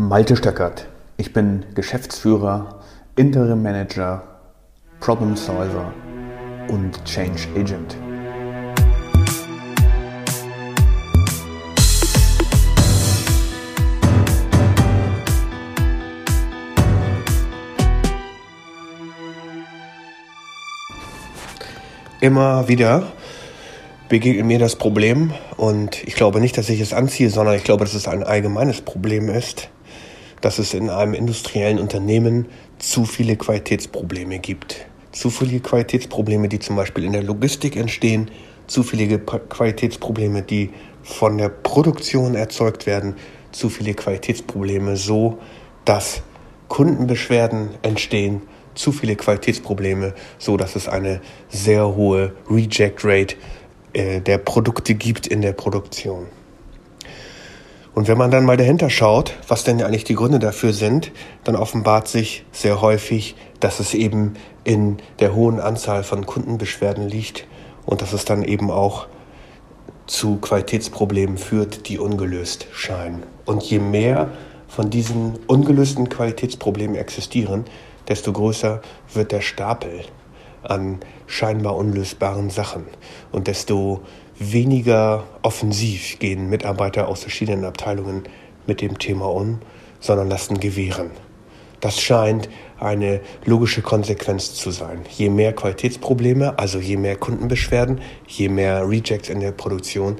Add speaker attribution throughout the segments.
Speaker 1: Malte Stöckert. Ich bin Geschäftsführer, Interim Manager, Problem Solver und Change Agent. Immer wieder begegnet mir das Problem und ich glaube nicht, dass ich es anziehe, sondern ich glaube, dass es ein allgemeines Problem ist, dass es in einem industriellen Unternehmen zu viele Qualitätsprobleme gibt. Zu viele Qualitätsprobleme, die zum Beispiel in der Logistik entstehen, zu viele Qualitätsprobleme, die von der Produktion erzeugt werden, zu viele Qualitätsprobleme so, dass Kundenbeschwerden entstehen, zu viele Qualitätsprobleme, so dass es eine sehr hohe Reject Rate äh, der Produkte gibt in der Produktion. Und wenn man dann mal dahinter schaut, was denn eigentlich die Gründe dafür sind, dann offenbart sich sehr häufig, dass es eben in der hohen Anzahl von Kundenbeschwerden liegt und dass es dann eben auch zu Qualitätsproblemen führt, die ungelöst scheinen. Und je mehr von diesen ungelösten Qualitätsproblemen existieren, desto größer wird der Stapel an scheinbar unlösbaren Sachen und desto weniger offensiv gehen Mitarbeiter aus verschiedenen Abteilungen mit dem Thema um, sondern lassen gewähren. Das scheint eine logische Konsequenz zu sein. Je mehr Qualitätsprobleme, also je mehr Kundenbeschwerden, je mehr Rejects in der Produktion,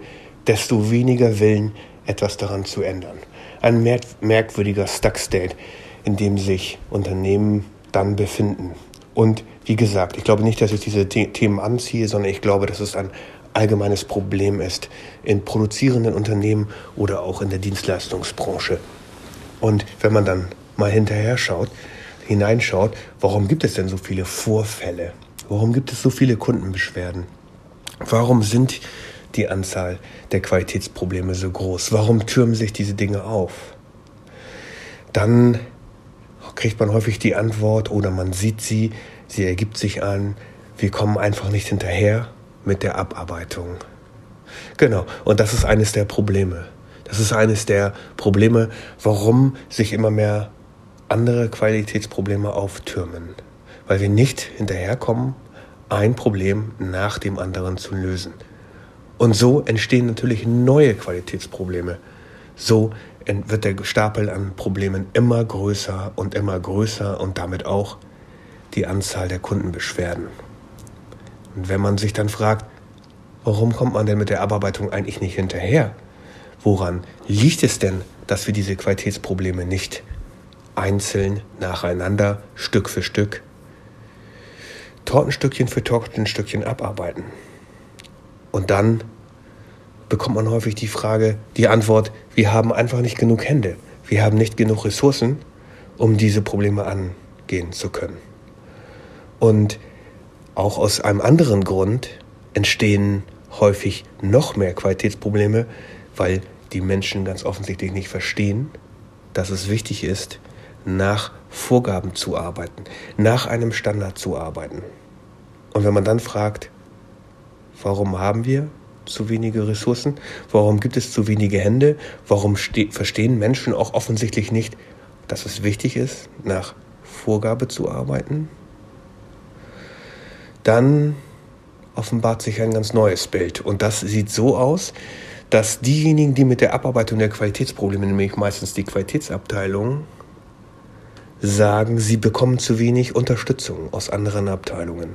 Speaker 1: desto weniger Willen, etwas daran zu ändern. Ein merkwürdiger Stuck State, in dem sich Unternehmen dann befinden. Und wie gesagt, ich glaube nicht, dass ich diese Themen anziehe, sondern ich glaube, dass es ein allgemeines Problem ist in produzierenden Unternehmen oder auch in der Dienstleistungsbranche. Und wenn man dann mal hinterher schaut, hineinschaut, warum gibt es denn so viele Vorfälle? Warum gibt es so viele Kundenbeschwerden? Warum sind die Anzahl der Qualitätsprobleme so groß? Warum türmen sich diese Dinge auf? Dann kriegt man häufig die Antwort oder man sieht sie, sie ergibt sich an, wir kommen einfach nicht hinterher mit der Abarbeitung. Genau, und das ist eines der Probleme. Das ist eines der Probleme, warum sich immer mehr andere Qualitätsprobleme auftürmen. Weil wir nicht hinterherkommen, ein Problem nach dem anderen zu lösen. Und so entstehen natürlich neue Qualitätsprobleme. So wird der Stapel an Problemen immer größer und immer größer und damit auch die Anzahl der Kundenbeschwerden. Und wenn man sich dann fragt, warum kommt man denn mit der Abarbeitung eigentlich nicht hinterher? Woran liegt es denn, dass wir diese Qualitätsprobleme nicht einzeln nacheinander, Stück für Stück, Tortenstückchen für Tortenstückchen abarbeiten? Und dann bekommt man häufig die Frage, die Antwort, wir haben einfach nicht genug Hände, wir haben nicht genug Ressourcen, um diese Probleme angehen zu können. Und auch aus einem anderen Grund entstehen häufig noch mehr Qualitätsprobleme, weil die Menschen ganz offensichtlich nicht verstehen, dass es wichtig ist, nach Vorgaben zu arbeiten, nach einem Standard zu arbeiten. Und wenn man dann fragt, warum haben wir zu wenige Ressourcen? Warum gibt es zu wenige Hände? Warum verstehen Menschen auch offensichtlich nicht, dass es wichtig ist, nach Vorgabe zu arbeiten? Dann offenbart sich ein ganz neues Bild. Und das sieht so aus, dass diejenigen, die mit der Abarbeitung der Qualitätsprobleme, nämlich meistens die Qualitätsabteilung, sagen, sie bekommen zu wenig Unterstützung aus anderen Abteilungen.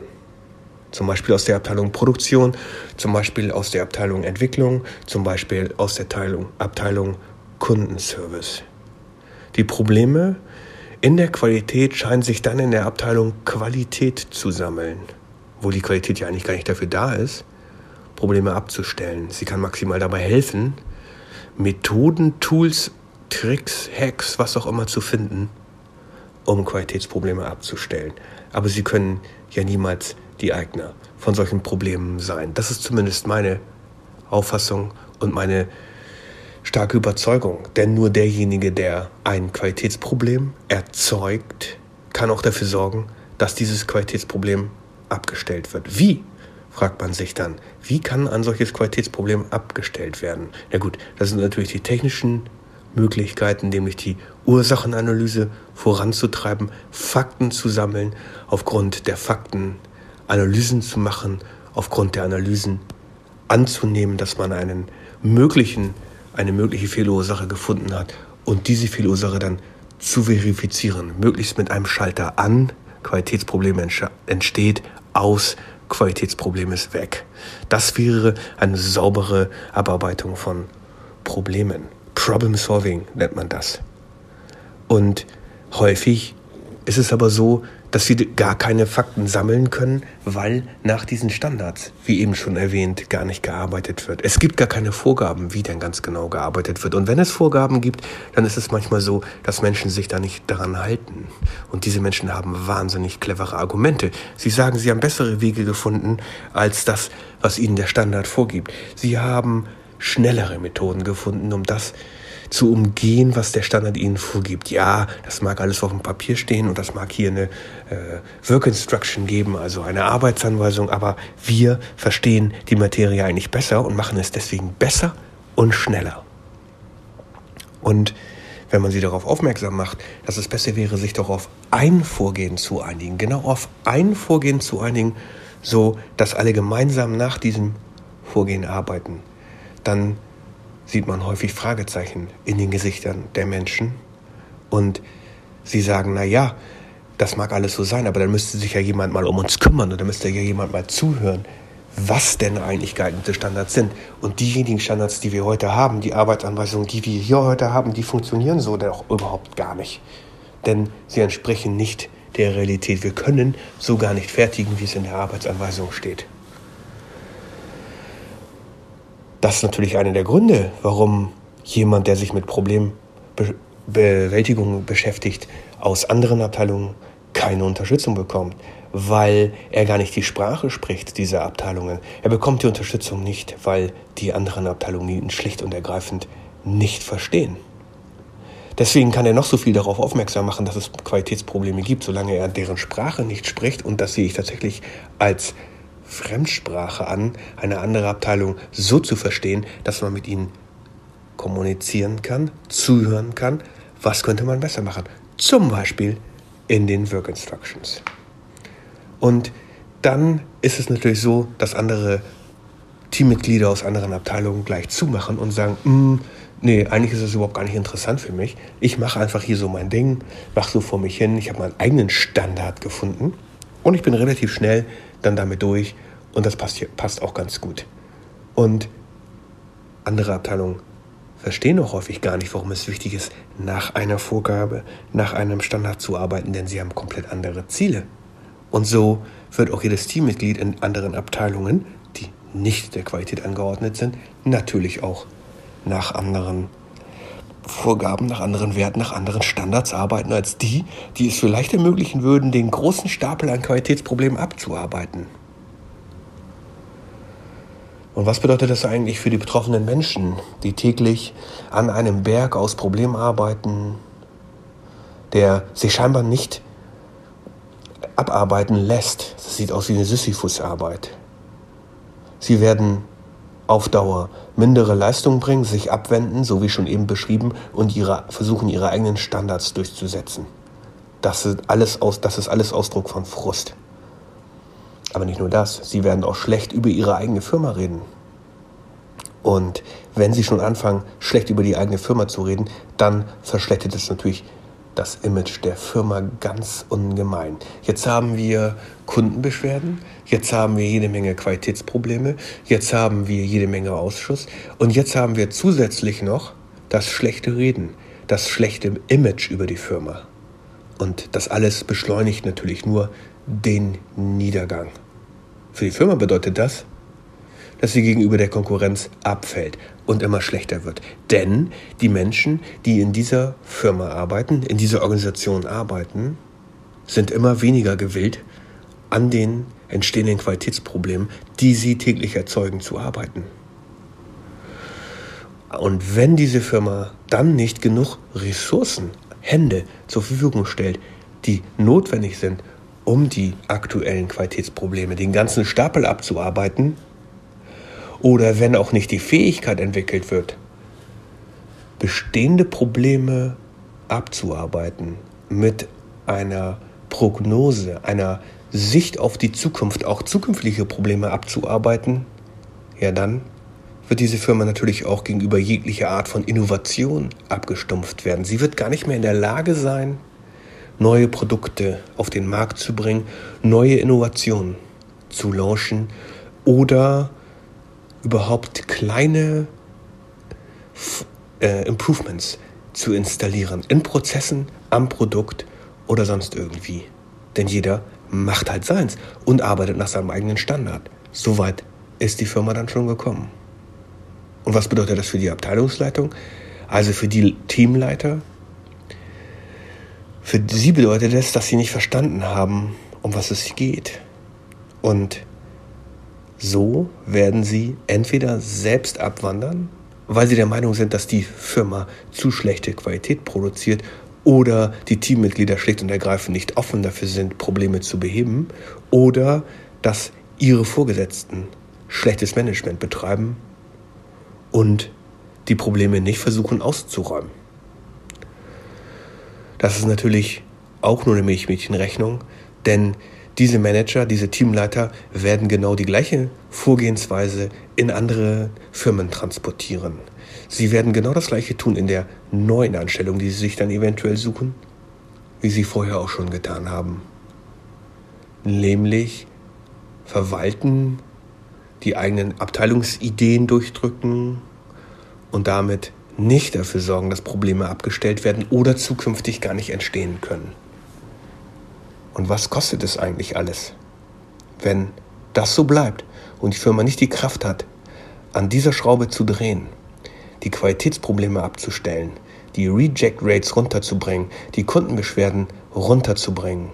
Speaker 1: Zum Beispiel aus der Abteilung Produktion, zum Beispiel aus der Abteilung Entwicklung, zum Beispiel aus der Abteilung, Abteilung Kundenservice. Die Probleme in der Qualität scheinen sich dann in der Abteilung Qualität zu sammeln, wo die Qualität ja eigentlich gar nicht dafür da ist, Probleme abzustellen. Sie kann maximal dabei helfen, Methoden, Tools, Tricks, Hacks, was auch immer zu finden, um Qualitätsprobleme abzustellen. Aber sie können ja niemals die Eigner von solchen Problemen sein. Das ist zumindest meine Auffassung und meine starke Überzeugung. Denn nur derjenige, der ein Qualitätsproblem erzeugt, kann auch dafür sorgen, dass dieses Qualitätsproblem abgestellt wird. Wie? fragt man sich dann. Wie kann ein solches Qualitätsproblem abgestellt werden? Na gut, das sind natürlich die technischen Möglichkeiten, nämlich die Ursachenanalyse voranzutreiben, Fakten zu sammeln, aufgrund der Fakten Analysen zu machen, aufgrund der Analysen anzunehmen, dass man einen möglichen, eine mögliche Fehlursache gefunden hat und diese Fehlursache dann zu verifizieren, möglichst mit einem Schalter an, Qualitätsproblem entsteht, aus, Qualitätsproblem ist weg. Das wäre eine saubere Abarbeitung von Problemen. Problem Solving nennt man das. Und häufig ist es aber so, dass sie gar keine Fakten sammeln können, weil nach diesen Standards, wie eben schon erwähnt, gar nicht gearbeitet wird. Es gibt gar keine Vorgaben, wie denn ganz genau gearbeitet wird. Und wenn es Vorgaben gibt, dann ist es manchmal so, dass Menschen sich da nicht daran halten. Und diese Menschen haben wahnsinnig clevere Argumente. Sie sagen, sie haben bessere Wege gefunden als das, was ihnen der Standard vorgibt. Sie haben schnellere Methoden gefunden, um das zu umgehen, was der Standard ihnen vorgibt. Ja, das mag alles auf dem Papier stehen und das mag hier eine äh, Work Instruction geben, also eine Arbeitsanweisung, aber wir verstehen die Materie eigentlich besser und machen es deswegen besser und schneller. Und wenn man sie darauf aufmerksam macht, dass es besser wäre, sich doch auf ein Vorgehen zu einigen, genau auf ein Vorgehen zu einigen, so dass alle gemeinsam nach diesem Vorgehen arbeiten, dann sieht man häufig Fragezeichen in den Gesichtern der Menschen und sie sagen, na ja, das mag alles so sein, aber dann müsste sich ja jemand mal um uns kümmern oder müsste ja jemand mal zuhören, was denn eigentlich geeignete Standards sind. Und diejenigen Standards, die wir heute haben, die Arbeitsanweisungen, die wir hier heute haben, die funktionieren so doch überhaupt gar nicht. Denn sie entsprechen nicht der Realität. Wir können so gar nicht fertigen, wie es in der Arbeitsanweisung steht. Das ist natürlich einer der Gründe, warum jemand, der sich mit Problembewältigung beschäftigt, aus anderen Abteilungen keine Unterstützung bekommt, weil er gar nicht die Sprache spricht dieser Abteilungen. Er bekommt die Unterstützung nicht, weil die anderen Abteilungen ihn schlicht und ergreifend nicht verstehen. Deswegen kann er noch so viel darauf aufmerksam machen, dass es Qualitätsprobleme gibt, solange er deren Sprache nicht spricht. Und das sehe ich tatsächlich als Fremdsprache an, eine andere Abteilung so zu verstehen, dass man mit ihnen kommunizieren kann, zuhören kann. Was könnte man besser machen? Zum Beispiel in den Work Instructions. Und dann ist es natürlich so, dass andere Teammitglieder aus anderen Abteilungen gleich zumachen und sagen, mm, nee, eigentlich ist es überhaupt gar nicht interessant für mich. Ich mache einfach hier so mein Ding, mache so vor mich hin. Ich habe meinen eigenen Standard gefunden und ich bin relativ schnell dann damit durch und das passt, passt auch ganz gut. Und andere Abteilungen verstehen auch häufig gar nicht, warum es wichtig ist, nach einer Vorgabe, nach einem Standard zu arbeiten, denn sie haben komplett andere Ziele. Und so wird auch jedes Teammitglied in anderen Abteilungen, die nicht der Qualität angeordnet sind, natürlich auch nach anderen Vorgaben, nach anderen Werten, nach anderen Standards arbeiten als die, die es vielleicht ermöglichen würden, den großen Stapel an Qualitätsproblemen abzuarbeiten. Und was bedeutet das eigentlich für die betroffenen Menschen, die täglich an einem Berg aus Problemen arbeiten, der sich scheinbar nicht abarbeiten lässt? Das sieht aus wie eine Sisyphus-Arbeit. Sie werden auf Dauer mindere Leistungen bringen, sich abwenden, so wie schon eben beschrieben, und ihre, versuchen, ihre eigenen Standards durchzusetzen. Das ist, alles aus, das ist alles Ausdruck von Frust. Aber nicht nur das, sie werden auch schlecht über ihre eigene Firma reden. Und wenn sie schon anfangen, schlecht über die eigene Firma zu reden, dann verschlechtert es natürlich das Image der Firma ganz ungemein. Jetzt haben wir Kundenbeschwerden, jetzt haben wir jede Menge Qualitätsprobleme, jetzt haben wir jede Menge Ausschuss und jetzt haben wir zusätzlich noch das schlechte Reden, das schlechte Image über die Firma. Und das alles beschleunigt natürlich nur den Niedergang. Für die Firma bedeutet das, dass sie gegenüber der Konkurrenz abfällt und immer schlechter wird. Denn die Menschen, die in dieser Firma arbeiten, in dieser Organisation arbeiten, sind immer weniger gewillt, an den entstehenden Qualitätsproblemen, die sie täglich erzeugen, zu arbeiten. Und wenn diese Firma dann nicht genug Ressourcen, Hände zur Verfügung stellt, die notwendig sind, um die aktuellen Qualitätsprobleme, den ganzen Stapel abzuarbeiten, oder wenn auch nicht die Fähigkeit entwickelt wird, bestehende Probleme abzuarbeiten mit einer Prognose, einer Sicht auf die Zukunft, auch zukünftige Probleme abzuarbeiten, ja dann wird diese Firma natürlich auch gegenüber jeglicher Art von Innovation abgestumpft werden. Sie wird gar nicht mehr in der Lage sein, neue Produkte auf den Markt zu bringen, neue Innovationen zu launchen oder überhaupt kleine äh, Improvements zu installieren in Prozessen, am Produkt oder sonst irgendwie. Denn jeder macht halt seins und arbeitet nach seinem eigenen Standard. Soweit ist die Firma dann schon gekommen. Und was bedeutet das für die Abteilungsleitung? Also für die Teamleiter? Für sie bedeutet es, dass sie nicht verstanden haben, um was es geht. Und so werden sie entweder selbst abwandern, weil sie der Meinung sind, dass die Firma zu schlechte Qualität produziert oder die Teammitglieder schlicht und ergreifend nicht offen dafür sind, Probleme zu beheben oder dass ihre Vorgesetzten schlechtes Management betreiben und die Probleme nicht versuchen auszuräumen. Das ist natürlich auch nur eine Milchmädchenrechnung, denn diese Manager, diese Teamleiter werden genau die gleiche Vorgehensweise in andere Firmen transportieren. Sie werden genau das gleiche tun in der neuen Anstellung, die sie sich dann eventuell suchen, wie sie vorher auch schon getan haben. Nämlich verwalten, die eigenen Abteilungsideen durchdrücken und damit nicht dafür sorgen, dass Probleme abgestellt werden oder zukünftig gar nicht entstehen können. Und was kostet es eigentlich alles, wenn das so bleibt und die Firma nicht die Kraft hat, an dieser Schraube zu drehen, die Qualitätsprobleme abzustellen, die Reject Rates runterzubringen, die Kundenbeschwerden runterzubringen,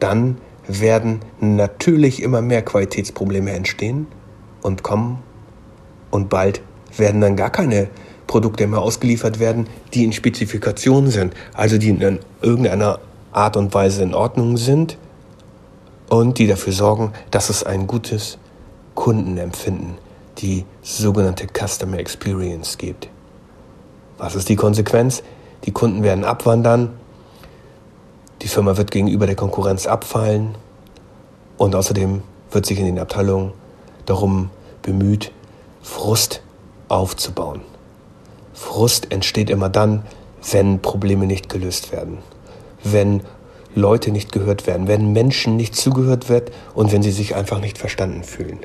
Speaker 1: dann werden natürlich immer mehr Qualitätsprobleme entstehen und kommen. Und bald werden dann gar keine Produkte mehr ausgeliefert werden, die in Spezifikationen sind, also die in irgendeiner Art und Weise in Ordnung sind und die dafür sorgen, dass es ein gutes Kundenempfinden, die sogenannte Customer Experience gibt. Was ist die Konsequenz? Die Kunden werden abwandern, die Firma wird gegenüber der Konkurrenz abfallen und außerdem wird sich in den Abteilungen darum bemüht, Frust aufzubauen. Frust entsteht immer dann, wenn Probleme nicht gelöst werden wenn Leute nicht gehört werden, wenn Menschen nicht zugehört wird und wenn sie sich einfach nicht verstanden fühlen.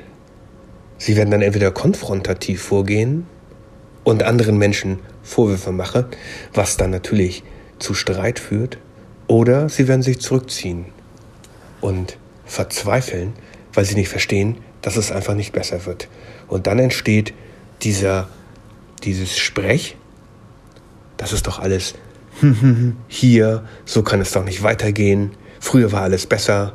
Speaker 1: Sie werden dann entweder konfrontativ vorgehen und anderen Menschen Vorwürfe machen, was dann natürlich zu Streit führt, oder sie werden sich zurückziehen und verzweifeln, weil sie nicht verstehen, dass es einfach nicht besser wird. Und dann entsteht dieser, dieses Sprech, das ist doch alles hier, so kann es doch nicht weitergehen, früher war alles besser,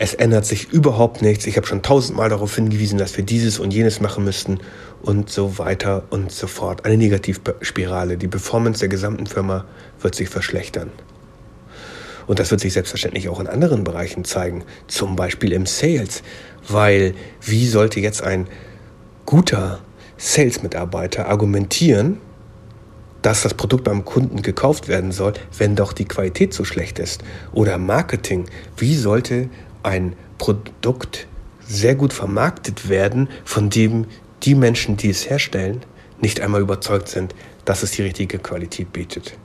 Speaker 1: es ändert sich überhaupt nichts, ich habe schon tausendmal darauf hingewiesen, dass wir dieses und jenes machen müssten und so weiter und so fort. Eine Negativspirale. Die Performance der gesamten Firma wird sich verschlechtern. Und das wird sich selbstverständlich auch in anderen Bereichen zeigen, zum Beispiel im Sales, weil wie sollte jetzt ein guter Sales-Mitarbeiter argumentieren, dass das Produkt beim Kunden gekauft werden soll, wenn doch die Qualität so schlecht ist? Oder Marketing, wie sollte ein Produkt sehr gut vermarktet werden, von dem die Menschen, die es herstellen, nicht einmal überzeugt sind, dass es die richtige Qualität bietet?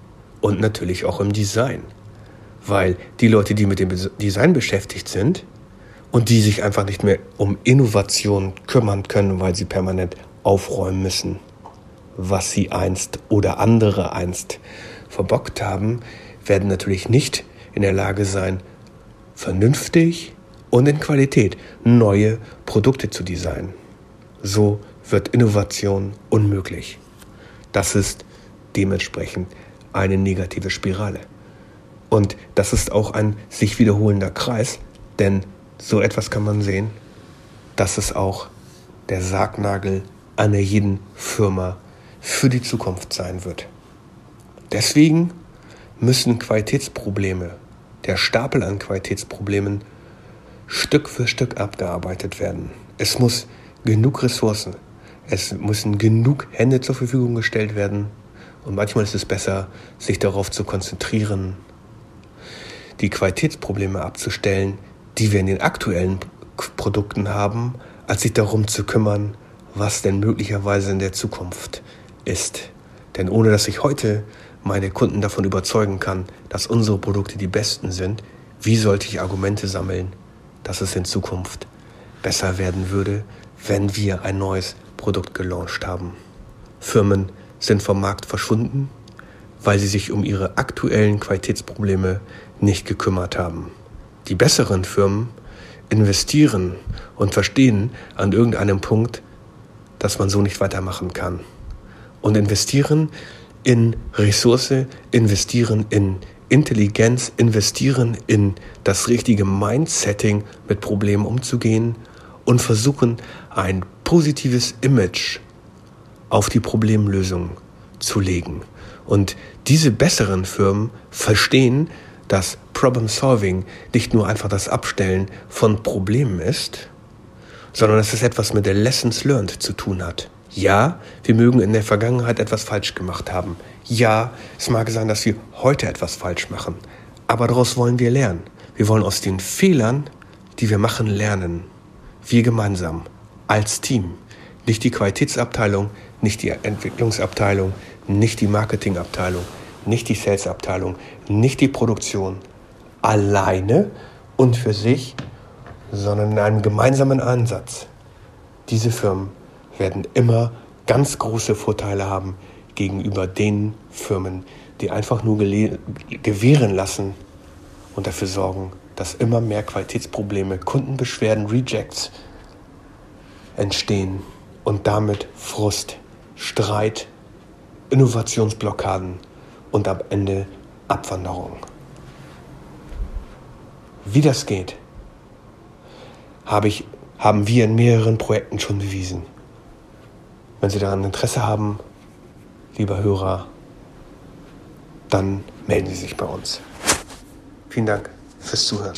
Speaker 1: Und natürlich auch im Design. Weil die Leute, die mit dem Design beschäftigt sind und die sich einfach nicht mehr um Innovation kümmern können, weil sie permanent aufräumen müssen, was sie einst oder andere einst verbockt haben, werden natürlich nicht in der Lage sein, vernünftig und in Qualität neue Produkte zu designen. So wird Innovation unmöglich. Das ist dementsprechend eine negative Spirale. Und das ist auch ein sich wiederholender Kreis, denn so etwas kann man sehen, dass es auch der Sargnagel einer jeden Firma für die Zukunft sein wird. Deswegen müssen Qualitätsprobleme, der Stapel an Qualitätsproblemen, Stück für Stück abgearbeitet werden. Es muss genug Ressourcen, es müssen genug Hände zur Verfügung gestellt werden Und manchmal ist es besser, sich darauf zu konzentrieren, die Qualitätsprobleme abzustellen, die wir in den aktuellen Produkten haben, als sich darum zu kümmern, was denn möglicherweise in der Zukunft ist. Denn ohne dass ich heute meine Kunden davon überzeugen kann, dass unsere Produkte die besten sind, wie sollte ich Argumente sammeln, dass es in Zukunft besser werden würde, wenn wir ein neues Produkt gelauncht haben. Firmen sind vom Markt verschwunden, weil sie sich um ihre aktuellen Qualitätsprobleme nicht gekümmert haben. Die besseren Firmen investieren und verstehen an irgendeinem Punkt, dass man so nicht weitermachen kann. Und investieren in Ressource, investieren in Intelligenz, investieren in das richtige Mindsetting, mit Problemen umzugehen und versuchen, ein positives Image auf die Problemlösung zu legen. Und diese besseren Firmen verstehen, dass Problem Solving nicht nur einfach das Abstellen von Problemen ist, sondern dass es etwas mit der Lessons Learned zu tun hat. Ja, wir mögen in der Vergangenheit etwas falsch gemacht haben. Ja, es mag sein, dass wir heute etwas falsch machen. Aber daraus wollen wir lernen. Wir wollen aus den Fehlern, die wir machen, lernen. Wir gemeinsam, als Team. Nicht die Qualitätsabteilung, nicht die Entwicklungsabteilung, nicht die Marketingabteilung, nicht die Salesabteilung, nicht die Produktion. Alleine und für sich, sondern in einem gemeinsamen Ansatz. Diese Firmen werden immer ganz große Vorteile haben gegenüber den Firmen, die einfach nur gewähren lassen und dafür sorgen, dass immer mehr Qualitätsprobleme, Kundenbeschwerden, Rejects entstehen und damit Frust, Streit, Innovationsblockaden und am Ende Abwanderung. Wie das geht, habe ich, haben wir in mehreren Projekten schon bewiesen. Wenn Sie daran Interesse haben, lieber Hörer, dann melden Sie sich bei uns. Vielen Dank fürs Zuhören.